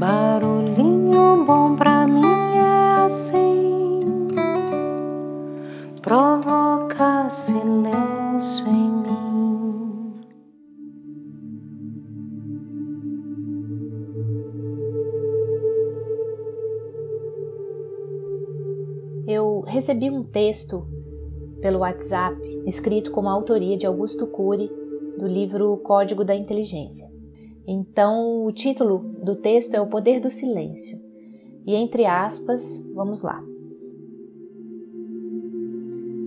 Barulhinho bom pra mim é assim, provoca silêncio em mim. Eu recebi um texto pelo WhatsApp escrito como autoria de Augusto Cury do livro Código da Inteligência. Então, o título do texto é O Poder do Silêncio. E entre aspas, vamos lá.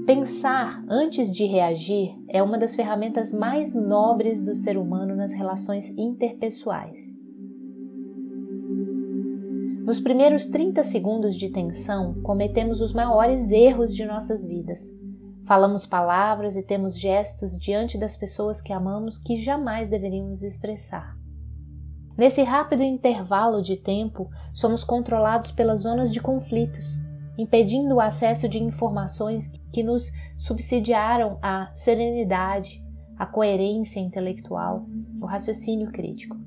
Pensar antes de reagir é uma das ferramentas mais nobres do ser humano nas relações interpessoais. Nos primeiros 30 segundos de tensão, cometemos os maiores erros de nossas vidas. Falamos palavras e temos gestos diante das pessoas que amamos que jamais deveríamos expressar. Nesse rápido intervalo de tempo, somos controlados pelas zonas de conflitos, impedindo o acesso de informações que nos subsidiaram a serenidade, a coerência intelectual, o raciocínio crítico.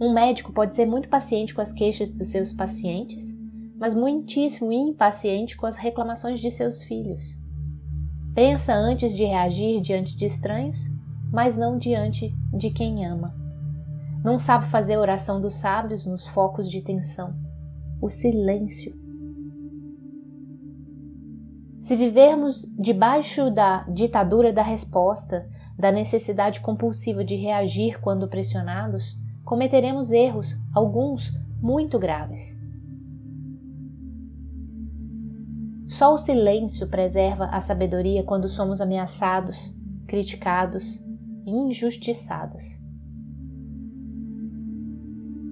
Um médico pode ser muito paciente com as queixas dos seus pacientes, mas muitíssimo impaciente com as reclamações de seus filhos. Pensa antes de reagir diante de estranhos mas não diante de quem ama. Não sabe fazer a oração dos sábios nos focos de tensão. O silêncio. Se vivermos debaixo da ditadura da resposta, da necessidade compulsiva de reagir quando pressionados, cometeremos erros, alguns muito graves. Só o silêncio preserva a sabedoria quando somos ameaçados, criticados, injustiçados.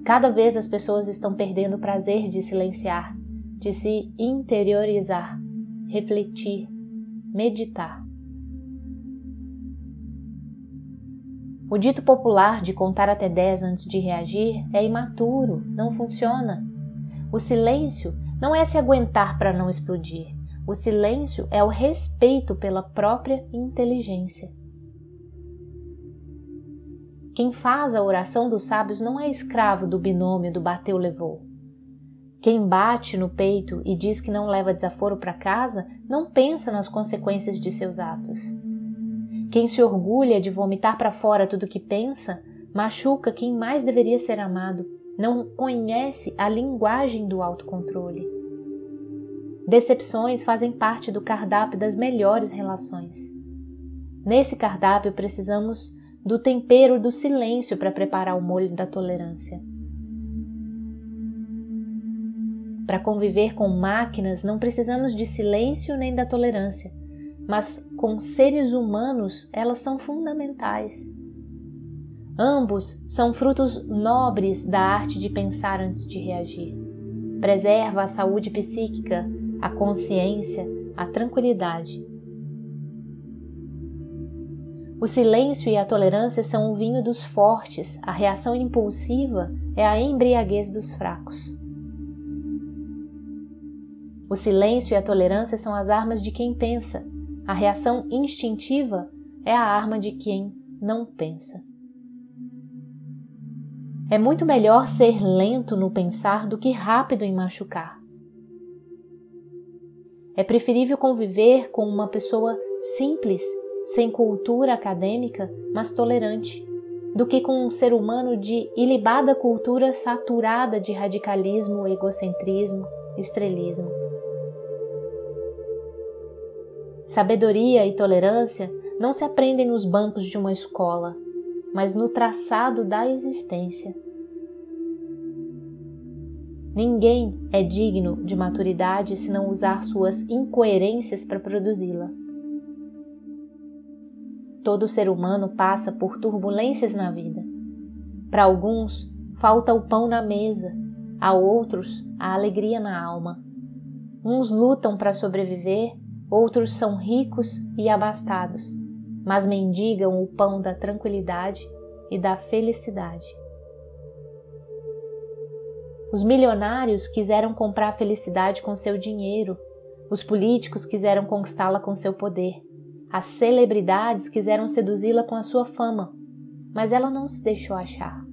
Cada vez as pessoas estão perdendo o prazer de silenciar, de se interiorizar, refletir, meditar. O dito popular de contar até 10 antes de reagir é imaturo, não funciona. O silêncio não é se aguentar para não explodir. O silêncio é o respeito pela própria inteligência. Quem faz a oração dos sábios não é escravo do binômio do bateu-levou. Quem bate no peito e diz que não leva desaforo para casa não pensa nas consequências de seus atos. Quem se orgulha de vomitar para fora tudo que pensa machuca quem mais deveria ser amado, não conhece a linguagem do autocontrole. Decepções fazem parte do cardápio das melhores relações. Nesse cardápio precisamos do tempero do silêncio para preparar o molho da tolerância. Para conviver com máquinas não precisamos de silêncio nem da tolerância, mas com seres humanos elas são fundamentais. Ambos são frutos nobres da arte de pensar antes de reagir. Preserva a saúde psíquica, a consciência, a tranquilidade o silêncio e a tolerância são o vinho dos fortes, a reação impulsiva é a embriaguez dos fracos. O silêncio e a tolerância são as armas de quem pensa, a reação instintiva é a arma de quem não pensa. É muito melhor ser lento no pensar do que rápido em machucar. É preferível conviver com uma pessoa simples sem cultura acadêmica, mas tolerante, do que com um ser humano de ilibada cultura saturada de radicalismo, egocentrismo, estrelismo. Sabedoria e tolerância não se aprendem nos bancos de uma escola, mas no traçado da existência. Ninguém é digno de maturidade se não usar suas incoerências para produzi-la. Todo ser humano passa por turbulências na vida. Para alguns, falta o pão na mesa, a outros, a alegria na alma. Uns lutam para sobreviver, outros são ricos e abastados, mas mendigam o pão da tranquilidade e da felicidade. Os milionários quiseram comprar a felicidade com seu dinheiro, os políticos quiseram conquistá-la com seu poder. As celebridades quiseram seduzi-la com a sua fama, mas ela não se deixou achar.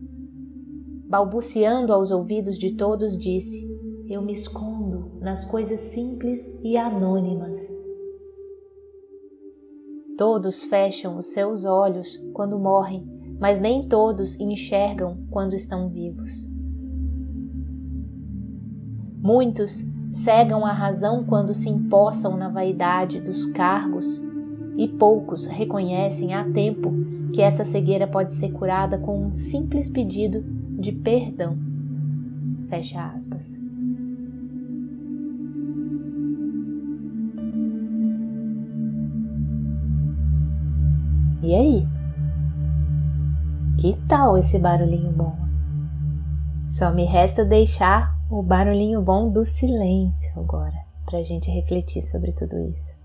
balbuciando aos ouvidos de todos, disse: Eu me escondo nas coisas simples e anônimas. Todos fecham os seus olhos quando morrem, mas nem todos enxergam quando estão vivos. Muitos cegam a razão quando se empossam na vaidade dos cargos, e poucos reconhecem a tempo que essa cegueira pode ser curada com um simples pedido de perdão. Fecha aspas. E aí? Que tal esse barulhinho bom? Só me resta deixar o barulhinho bom do silêncio agora, para a gente refletir sobre tudo isso.